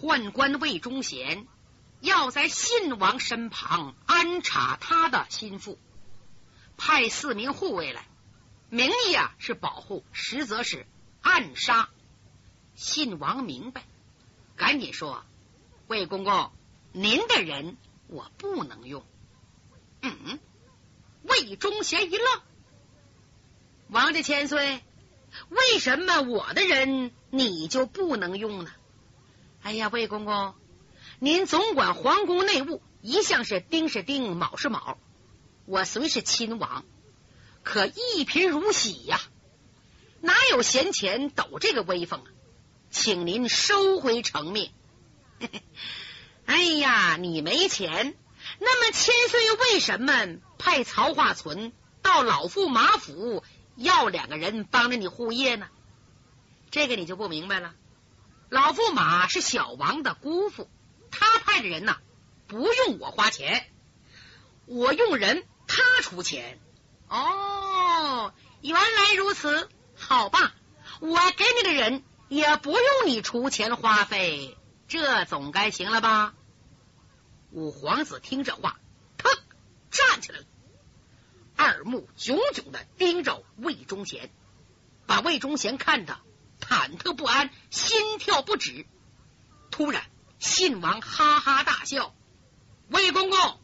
宦官魏忠贤要在信王身旁安插他的心腹，派四名护卫来，名义啊是保护，实则是暗杀。信王明白，赶紧说：“魏公公，您的人我不能用。”嗯，魏忠贤一愣：“王家千岁，为什么我的人你就不能用呢？”哎呀，魏公公，您总管皇宫内务，一向是丁是丁，卯是卯。我虽是亲王，可一贫如洗呀，哪有闲钱抖这个威风啊？请您收回成命。哎呀，你没钱，那么千岁为什么派曹化存到老驸马府要两个人帮着你护业呢？这个你就不明白了。老驸马是小王的姑父，他派的人呐，不用我花钱，我用人，他出钱。哦，原来如此，好吧，我给你的人也不用你出钱花费，这总该行了吧？五皇子听这话，腾站起来了，二目炯炯的盯着魏忠贤，把魏忠贤看的。忐忑不安，心跳不止。突然，信王哈哈大笑：“魏公公，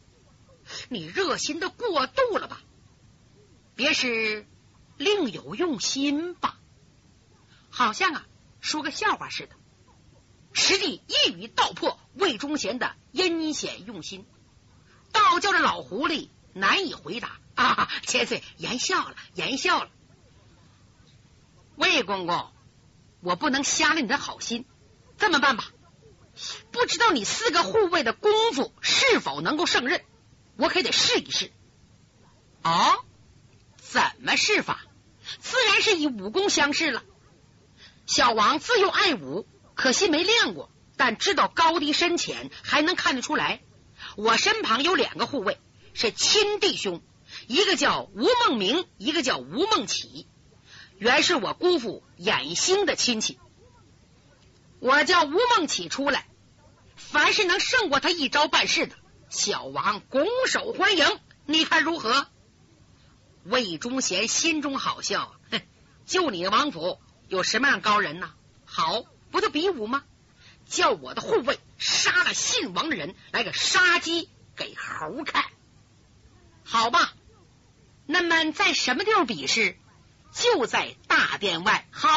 你热心的过度了吧？别是另有用心吧？好像啊，说个笑话似的。实际一语道破魏忠贤的阴险用心，倒叫这老狐狸难以回答。啊，千岁言笑了，言笑了。魏公公。”我不能瞎了你的好心，这么办吧？不知道你四个护卫的功夫是否能够胜任，我可得试一试。哦，怎么试法？自然是以武功相试了。小王自幼爱武，可惜没练过，但知道高低深浅，还能看得出来。我身旁有两个护卫，是亲弟兄，一个叫吴梦明，一个叫吴梦启。原是我姑父衍星的亲戚，我叫吴梦启出来，凡是能胜过他一招半式的，小王拱手欢迎，你看如何？魏忠贤心中好笑，哼，就你王府有什么样高人呢？好，不就比武吗？叫我的护卫杀了信王的人，来个杀鸡给猴看，好吧？那么在什么地方比试？就在大殿外，好，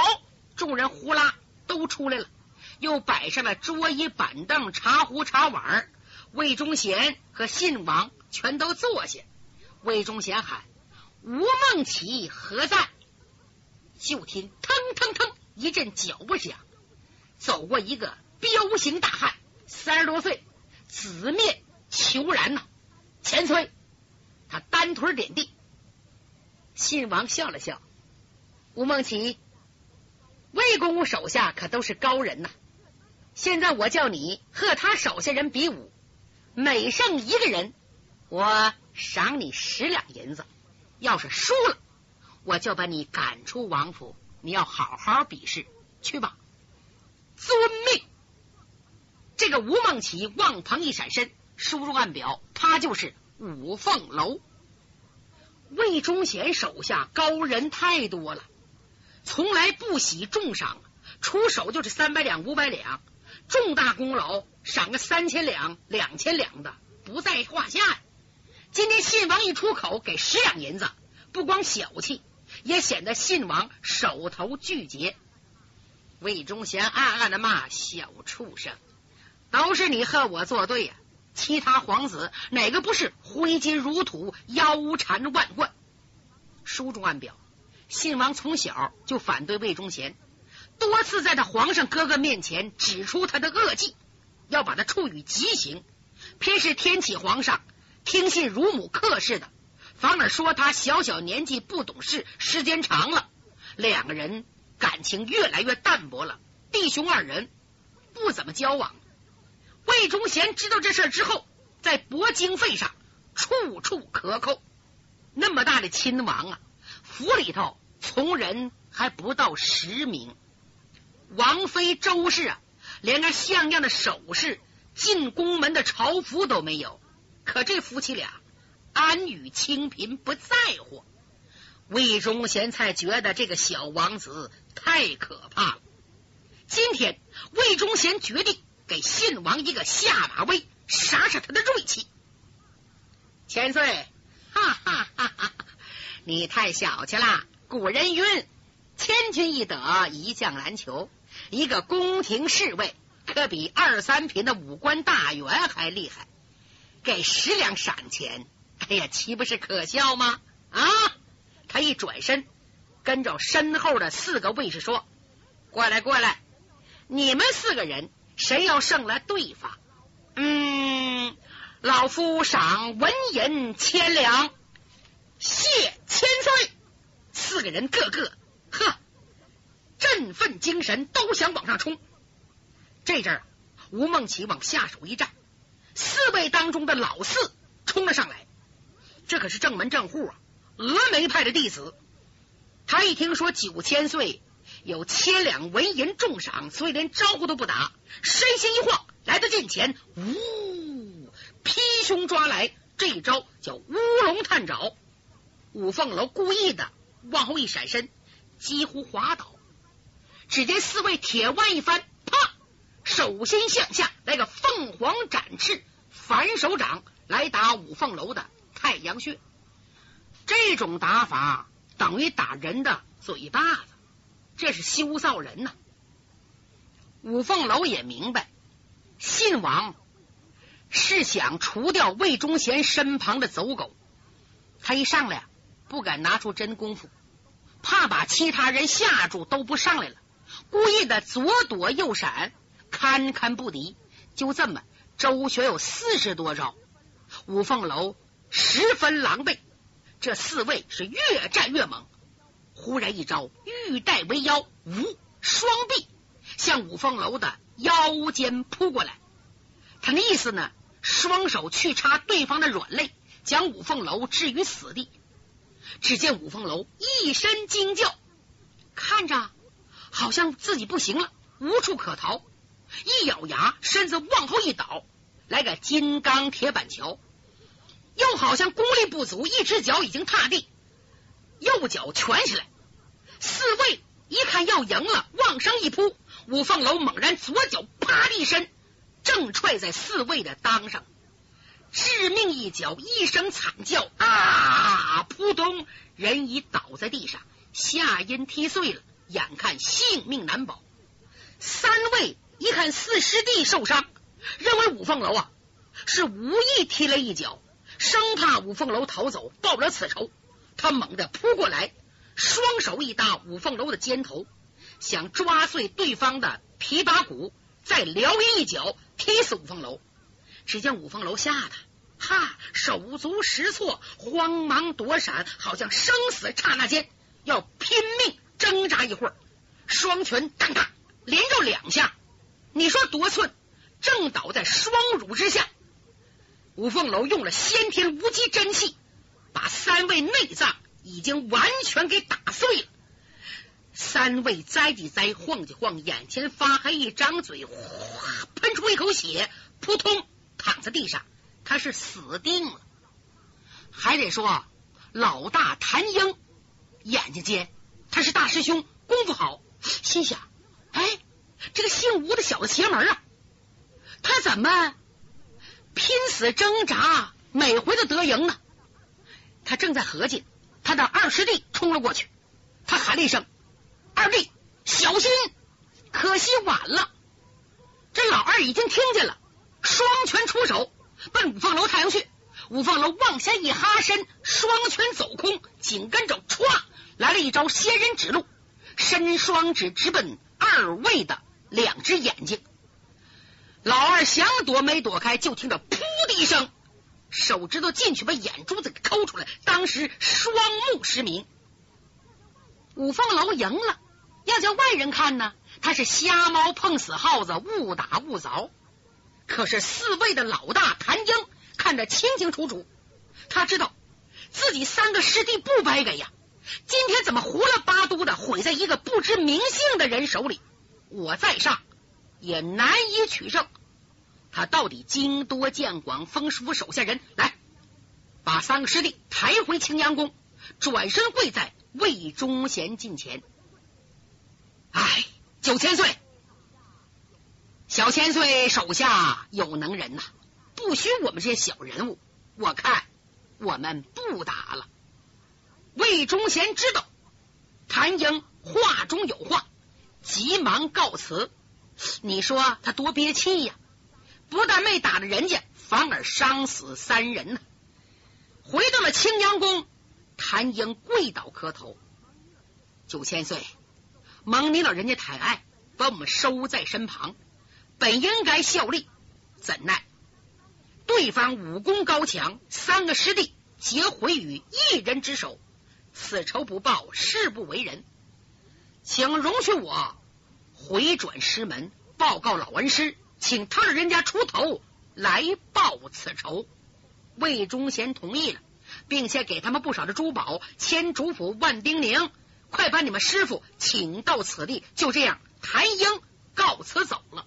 众人呼啦都出来了，又摆上了桌椅板凳、茶壶茶碗。魏忠贤和信王全都坐下。魏忠贤喊：“吴梦琪何在？”就听腾腾腾一阵脚步响，走过一个彪形大汉，三十多岁，紫面虬髯呐。千岁，他单腿点地。信王笑了笑。吴梦琪，魏公公手下可都是高人呐。现在我叫你和他手下人比武，每胜一个人，我赏你十两银子；要是输了，我就把你赶出王府。你要好好比试，去吧。遵命。这个吴梦琪望旁一闪身，输入暗表，他就是五凤楼。魏忠贤手下高人太多了。从来不喜重赏，出手就是三百两、五百两，重大功劳赏个三千两、两千两的不在话下呀。今天信王一出口给十两银子，不光小气，也显得信王手头巨节。魏忠贤暗暗的骂小畜生，都是你和我作对呀！其他皇子哪个不是挥金如土、腰缠万贯？书中暗表。信王从小就反对魏忠贤，多次在他皇上哥哥面前指出他的恶迹，要把他处以极刑。偏是天启皇上听信乳母克氏的，反而说他小小年纪不懂事，时间长了，两个人感情越来越淡薄了。弟兄二人不怎么交往。魏忠贤知道这事之后，在薄经费上处处克扣。那么大的亲王啊！府里头从人还不到十名，王妃周氏啊，连个像样的首饰、进宫门的朝服都没有。可这夫妻俩安于清贫，不在乎。魏忠贤才觉得这个小王子太可怕了。今天，魏忠贤决定给信王一个下马威，杀杀他的锐气。千岁，哈哈！你太小气了。古人云：“千军易得，一将难求。”一个宫廷侍卫可比二三品的武官大员还厉害，给十两赏钱，哎呀，岂不是可笑吗？啊！他一转身，跟着身后的四个卫士说：“过来，过来，你们四个人谁要胜了对方？嗯，老夫赏纹银千两。”谢千岁！四个人个个呵。振奋精神，都想往上冲。这阵儿，吴梦琪往下手一站，四位当中的老四冲了上来。这可是正门正户啊，峨眉派的弟子。他一听说九千岁有千两纹银重赏，所以连招呼都不打，身形一晃，来到近前，呜，劈胸抓来。这一招叫乌龙探爪。五凤楼故意的往后一闪身，几乎滑倒。只见四位铁腕一翻，啪，手心向下来个凤凰展翅反手掌来打五凤楼的太阳穴。这种打法等于打人的嘴巴子，这是羞臊人呐！五凤楼也明白，信王是想除掉魏忠贤身旁的走狗，他一上来不敢拿出真功夫，怕把其他人吓住，都不上来了。故意的左躲右闪，堪堪不敌。就这么周旋有四十多招，五凤楼十分狼狈。这四位是越战越猛。忽然一招玉带为腰，无双臂向五凤楼的腰间扑过来。他那意思呢，双手去插对方的软肋，将五凤楼置于死地。只见五凤楼一声惊叫，看着。好像自己不行了，无处可逃，一咬牙，身子往后一倒，来个金刚铁板桥。又好像功力不足，一只脚已经踏地，右脚蜷起来。四位一看要赢了，往上一扑，五凤楼猛然左脚啪的一伸，正踹在四位的裆上，致命一脚，一声惨叫啊！扑通，人已倒在地上，下阴踢碎了。眼看性命难保，三位一看四师弟受伤，认为五凤楼啊是无意踢了一脚，生怕五凤楼逃走，报不了此仇。他猛地扑过来，双手一搭五凤楼的肩头，想抓碎对方的琵琶骨，再撩一脚踢死五凤楼。只见五凤楼吓得哈手足失措，慌忙躲闪，好像生死刹那间要拼命。挣扎一会儿，双拳当当连着两下，你说多寸，正倒在双乳之下。五凤楼用了先天无极真气，把三位内脏已经完全给打碎了。三位栽几栽，晃几晃，眼前发黑，一张嘴，哗，喷出一口血，扑通躺在地上，他是死定了。还得说老大谭英眼睛尖。他是大师兄，功夫好，心想：哎，这个姓吴的小子邪门啊！他怎么拼死挣扎，每回都得赢呢？他正在合计，他的二师弟冲了过去，他喊了一声：“二弟，小心！”可惜晚了，这老二已经听见了，双拳出手，奔五凤楼太阳穴。五凤楼往下一哈身，双拳走空，紧跟着歘。来了一招仙人指路，伸双指直奔二位的两只眼睛。老二想躲没躲开，就听着噗的一声，手指头进去把眼珠子给抠出来，当时双目失明。五凤楼赢了，要叫外人看呢，他是瞎猫碰死耗子，误打误凿。可是四位的老大谭英看得清清楚楚，他知道自己三个师弟不白给呀。今天怎么胡了八都的毁在一个不知名姓的人手里？我在上，也难以取胜。他到底经多见广，封师傅手下人来，把三个师弟抬回青阳宫，转身跪在魏忠贤近前。哎，九千岁，小千岁手下有能人呐，不许我们这些小人物。我看我们不打了。魏忠贤知道谭英话中有话，急忙告辞。你说他多憋气呀！不但没打了人家，反而伤死三人呢。回到了青阳宫，谭英跪倒磕头：“九千岁，蒙你老人家抬爱，把我们收在身旁，本应该效力，怎奈对方武功高强，三个师弟皆毁于一人之手，此仇不报，誓不为人。请容许我回转师门，报告老恩师。”请他人家出头来报此仇，魏忠贤同意了，并且给他们不少的珠宝，千主府万叮咛，快把你们师傅请到此地。就这样，谭英告辞走了。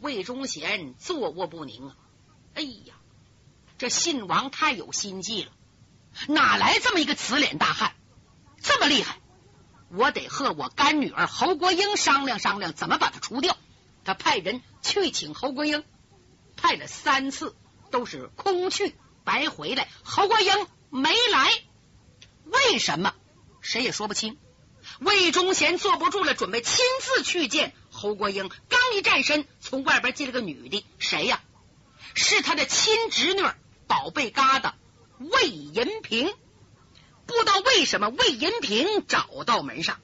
魏忠贤坐卧不宁啊！哎呀，这信王太有心计了，哪来这么一个慈脸大汉，这么厉害？我得和我干女儿侯国英商量商量，怎么把他除掉。他派人去请侯国英，派了三次都是空去，白回来。侯国英没来，为什么？谁也说不清。魏忠贤坐不住了，准备亲自去见侯国英。刚一站身，从外边进了个女的，谁呀？是他的亲侄女，宝贝疙瘩魏银平。不知道为什么魏银平找到门上，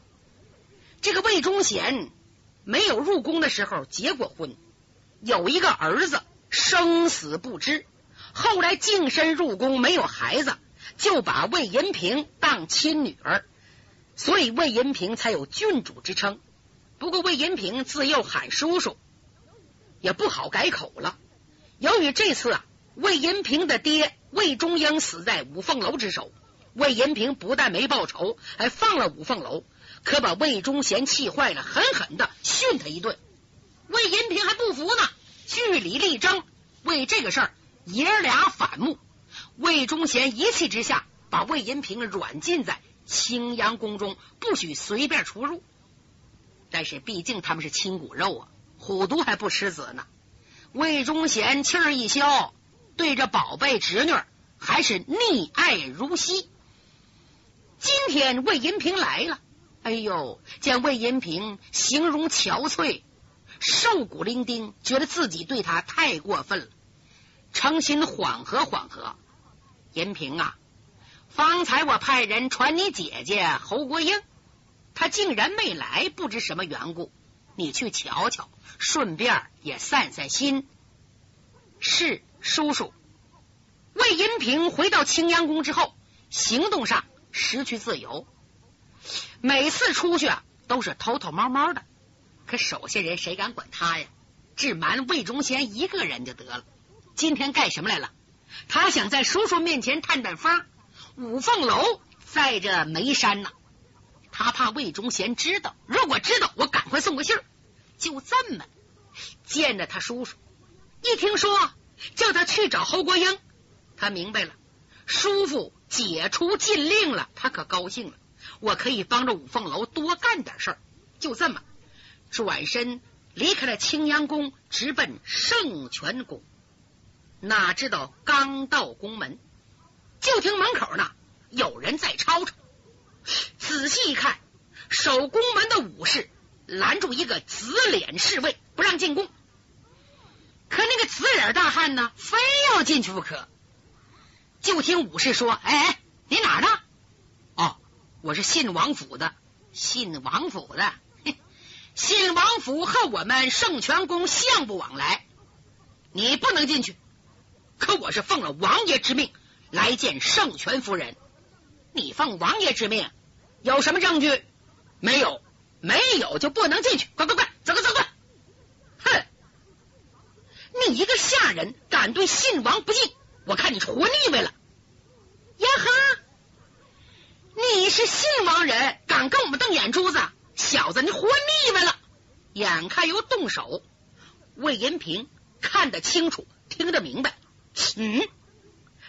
这个魏忠贤。没有入宫的时候结过婚，有一个儿子，生死不知。后来净身入宫，没有孩子，就把魏银平当亲女儿，所以魏银平才有郡主之称。不过魏银平自幼喊叔叔，也不好改口了。由于这次啊，魏银平的爹魏忠英死在五凤楼之手，魏银平不但没报仇，还放了五凤楼。可把魏忠贤气坏了，狠狠的训他一顿。魏银平还不服呢，据理力争，为这个事儿爷俩反目。魏忠贤一气之下，把魏银平软禁在青阳宫中，不许随便出入。但是毕竟他们是亲骨肉啊，虎毒还不吃子呢。魏忠贤气儿一消，对着宝贝侄女还是溺爱如昔。今天魏银平来了。哎呦！见魏银平形容憔悴、瘦骨伶仃，觉得自己对他太过分了，诚心缓和缓和。银平啊，方才我派人传你姐姐侯国英，他竟然没来，不知什么缘故。你去瞧瞧，顺便也散散心。是叔叔。魏银平回到青阳宫之后，行动上失去自由。每次出去啊，都是偷偷摸摸的，可手下人谁敢管他呀？只瞒魏忠贤一个人就得了。今天干什么来了？他想在叔叔面前探探风。五凤楼在这眉山呢，他怕魏忠贤知道。如果知道，我赶快送个信儿。就这么见着他叔叔，一听说叫他去找侯国英，他明白了，叔父解除禁令了，他可高兴了。我可以帮着五凤楼多干点事儿，就这么转身离开了青阳宫，直奔圣泉宫。哪知道刚到宫门，就听门口呢有人在吵吵。仔细一看，守宫门的武士拦住一个紫脸侍卫，不让进宫。可那个紫脸大汉呢，非要进去不可。就听武士说：“哎哎，你哪的？”哦我是信王府的，信王府的，信王府和我们圣泉宫相不往来，你不能进去。可我是奉了王爷之命来见圣泉夫人，你奉王爷之命有什么证据？没有，没有就不能进去。快快快，走快走快！哼，你一个下人敢对信王不敬，我看你是活腻歪了。呀哈！你是信王人，敢跟我们瞪眼珠子？小子，你活腻歪了！眼看又动手。魏银平看得清楚，听得明白。嗯，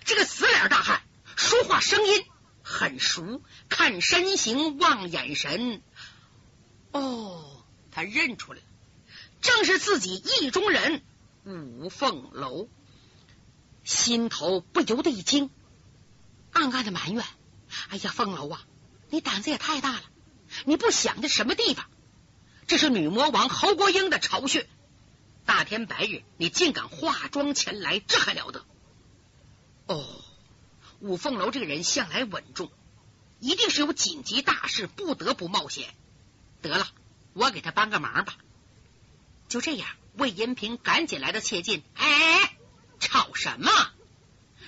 这个死脸大汉说话声音很熟，看身形望眼神，哦，他认出来了，正是自己意中人五凤楼。心头不由得一惊，暗暗的埋怨：“哎呀，凤楼啊，你胆子也太大了！你不想的什么地方？这是女魔王侯国英的巢穴。”大天白日，你竟敢化妆前来，这还了得？哦，五凤楼这个人向来稳重，一定是有紧急大事，不得不冒险。得了，我给他帮个忙吧。就这样，魏延平赶紧来到切近。哎，吵什么？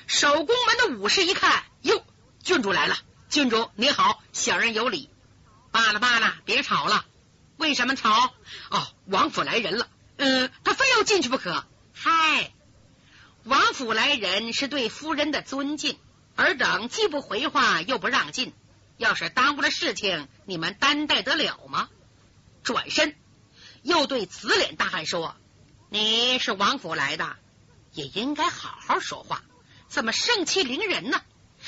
守宫门的武士一看，哟，郡主来了。郡主你好，小人有礼。罢了罢了，别吵了。为什么吵？哦，王府来人了。嗯，他非要进去不可。嗨，王府来人是对夫人的尊敬，尔等既不回话，又不让进，要是耽误了事情，你们担待得了吗？转身又对紫脸大汉说：“你是王府来的，也应该好好说话，怎么盛气凌人呢？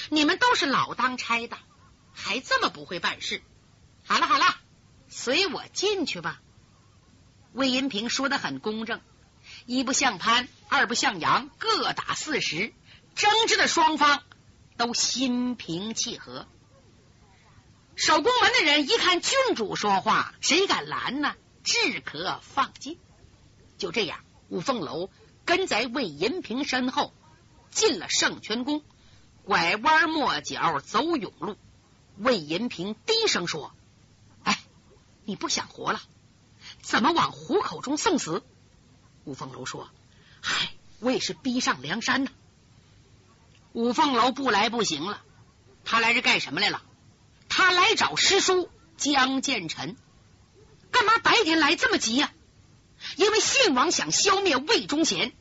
你们都是老当差的，还这么不会办事？好了好了，随我进去吧。”魏银平说的很公正，一不像潘，二不像杨，各打四十，争执的双方都心平气和。守宫门的人一看郡主说话，谁敢拦呢？只可放进。就这样，五凤楼跟在魏银平身后进了圣泉宫，拐弯抹角走甬路。魏银平低声说：“哎，你不想活了？”怎么往虎口中送死？五凤楼说：“嗨，我也是逼上梁山呢。”五凤楼不来不行了，他来这干什么来了？他来找师叔江建成，干嘛白天来这么急呀？因为信王想消灭魏忠贤，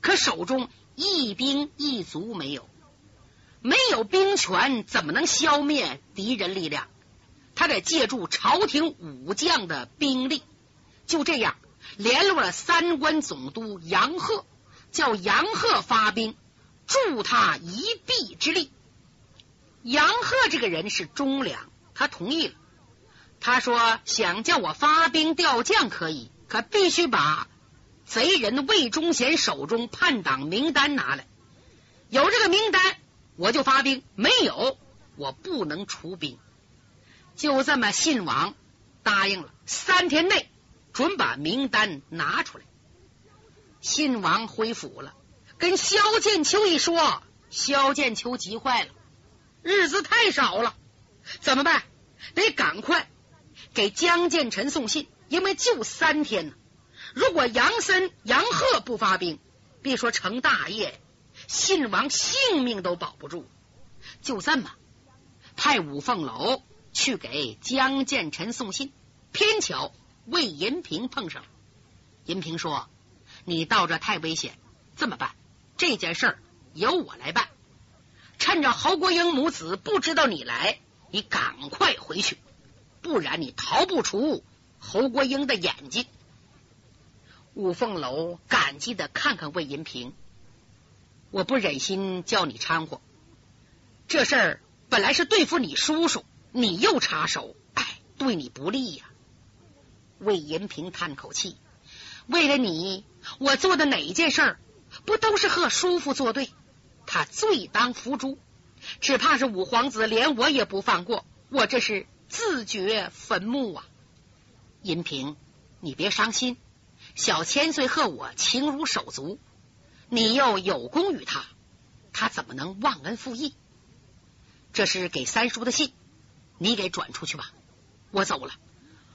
可手中一兵一卒没有，没有兵权，怎么能消灭敌人力量？他得借助朝廷武将的兵力。就这样，联络了三关总督杨鹤，叫杨鹤发兵助他一臂之力。杨鹤这个人是忠良，他同意了。他说：“想叫我发兵调将可以，可必须把贼人魏忠贤手中叛党名单拿来。有这个名单，我就发兵；没有，我不能出兵。”就这么，信王答应了，三天内。准把名单拿出来。信王回府了，跟萧剑秋一说，萧剑秋急坏了，日子太少了，怎么办？得赶快给江建臣送信，因为就三天呢。如果杨森、杨鹤不发兵，别说成大业，信王性命都保不住。就这么派五凤楼去给江建臣送信，偏巧。魏银平碰上了，银平说：“你到这太危险，这么办？这件事儿由我来办。趁着侯国英母子不知道你来，你赶快回去，不然你逃不出侯国英的眼睛。”五凤楼感激的看看魏银平，我不忍心叫你掺和，这事儿本来是对付你叔叔，你又插手，哎，对你不利呀。魏银平叹口气：“为了你，我做的哪一件事儿不都是和叔父作对？他罪当伏诛，只怕是五皇子连我也不放过。我这是自掘坟墓啊！”银平，你别伤心。小千岁和我情如手足，你又有功于他，他怎么能忘恩负义？这是给三叔的信，你给转出去吧。我走了，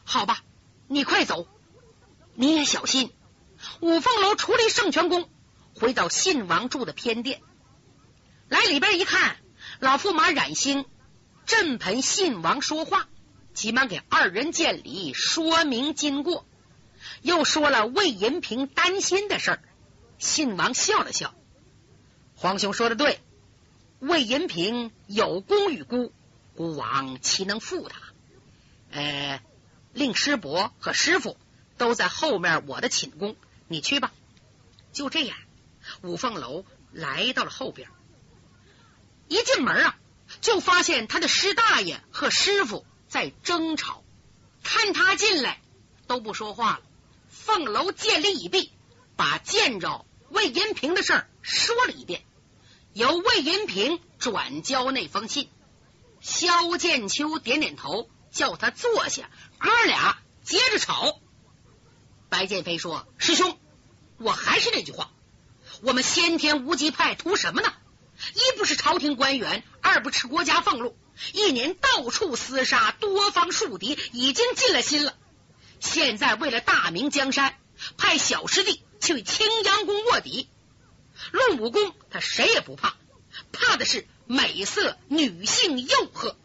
好吧。你快走，你也小心。五凤楼出离圣泉宫，回到信王住的偏殿，来里边一看，老驸马冉兴正陪信王说话，急忙给二人见礼，说明经过，又说了魏银平担心的事儿。信王笑了笑，皇兄说的对，魏银平有功与孤，孤王岂能负他？呃。令师伯和师傅都在后面我的寝宫，你去吧。就这样，五凤楼来到了后边，一进门啊，就发现他的师大爷和师傅在争吵。看他进来都不说话了。凤楼见礼已毕，把见着魏银平的事儿说了一遍，由魏银平转交那封信。萧剑秋点点头，叫他坐下，哥俩接着吵。白剑飞说：“师兄。”我还是那句话，我们先天无极派图什么呢？一不是朝廷官员，二不吃国家俸禄，一年到处厮杀，多方树敌，已经尽了心了。现在为了大明江山，派小师弟去青阳宫卧底。论武功，他谁也不怕，怕的是美色、女性诱惑。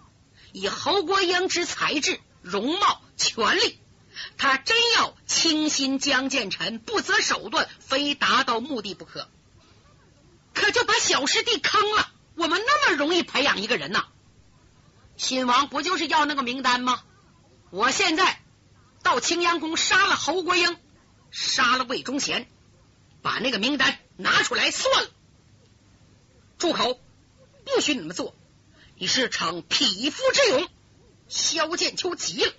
以侯国英之才智、容貌、权力。他真要倾心江建臣，不择手段，非达到目的不可。可就把小师弟坑了。我们那么容易培养一个人呐？新王不就是要那个名单吗？我现在到青阳宫杀了侯国英，杀了魏忠贤，把那个名单拿出来算了。住口！不许你们做！你是逞匹夫之勇。萧剑秋急了。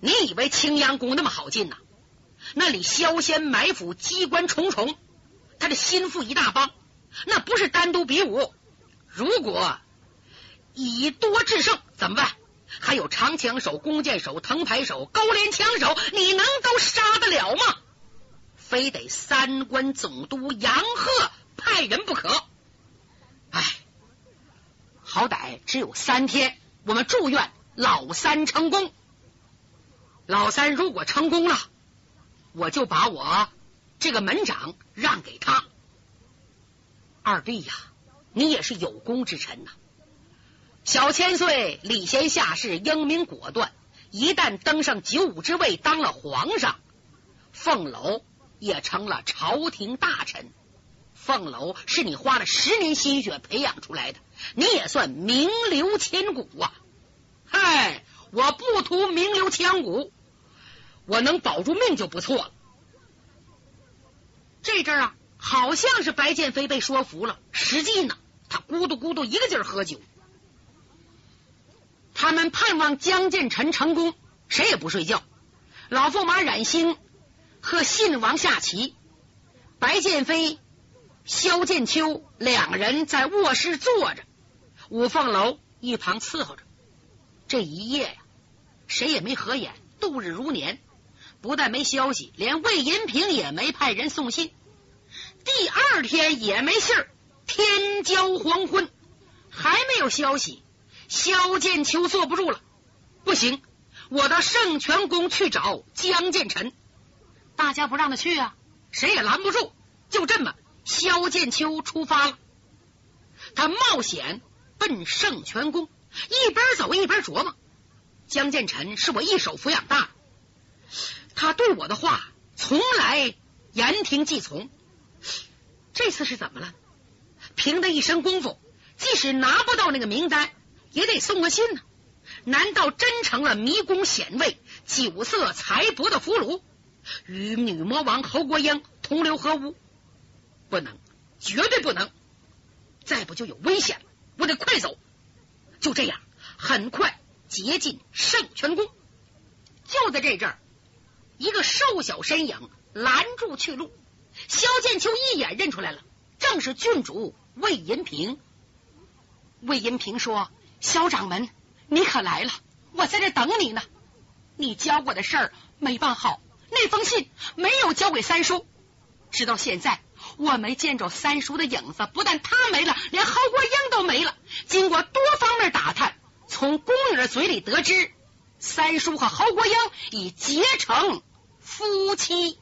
你以为青阳宫那么好进呐？那里萧仙埋伏，机关重重，他的心腹一大帮，那不是单独比武。如果以多制胜怎么办？还有长枪手、弓箭手、藤牌手、高连枪手，你能都杀得了吗？非得三关总督杨鹤派人不可。唉，好歹只有三天，我们祝愿老三成功。老三如果成功了，我就把我这个门长让给他。二弟呀，你也是有功之臣呐。小千岁礼贤下士，英明果断，一旦登上九五之位，当了皇上，凤楼也成了朝廷大臣。凤楼是你花了十年心血培养出来的，你也算名留千古啊！嗨。我不图名留千古，我能保住命就不错了。这阵啊，好像是白剑飞被说服了，实际呢，他咕嘟咕嘟一个劲儿喝酒。他们盼望江建臣成功，谁也不睡觉。老驸马冉兴和信王下棋，白剑飞、萧剑秋两人在卧室坐着，五凤楼一旁伺候着。这一夜呀。谁也没合眼，度日如年。不但没消息，连魏银平也没派人送信。第二天也没信儿。天交黄昏，还没有消息。萧剑秋坐不住了，不行，我到圣泉宫去找江建臣。大家不让他去啊，谁也拦不住。就这么，萧剑秋出发了。他冒险奔圣泉宫，一边走一边琢磨。江建臣是我一手抚养大，他对我的话从来言听计从。这次是怎么了？凭他一身功夫，即使拿不到那个名单，也得送个信呢。难道真成了迷宫显位、酒色财帛的俘虏，与女魔王侯国英同流合污？不能，绝对不能！再不就有危险了。我得快走。就这样，很快。接近圣泉宫，就在这阵儿，一个瘦小身影拦住去路。萧剑秋一眼认出来了，正是郡主魏银平。魏银平说：“萧掌门，你可来了，我在这等你呢。你教我的事儿没办好，那封信没有交给三叔。直到现在，我没见着三叔的影子。不但他没了，连侯国英都没了。经过多方面打探。”从宫女的嘴里得知，三叔和侯国英已结成夫妻。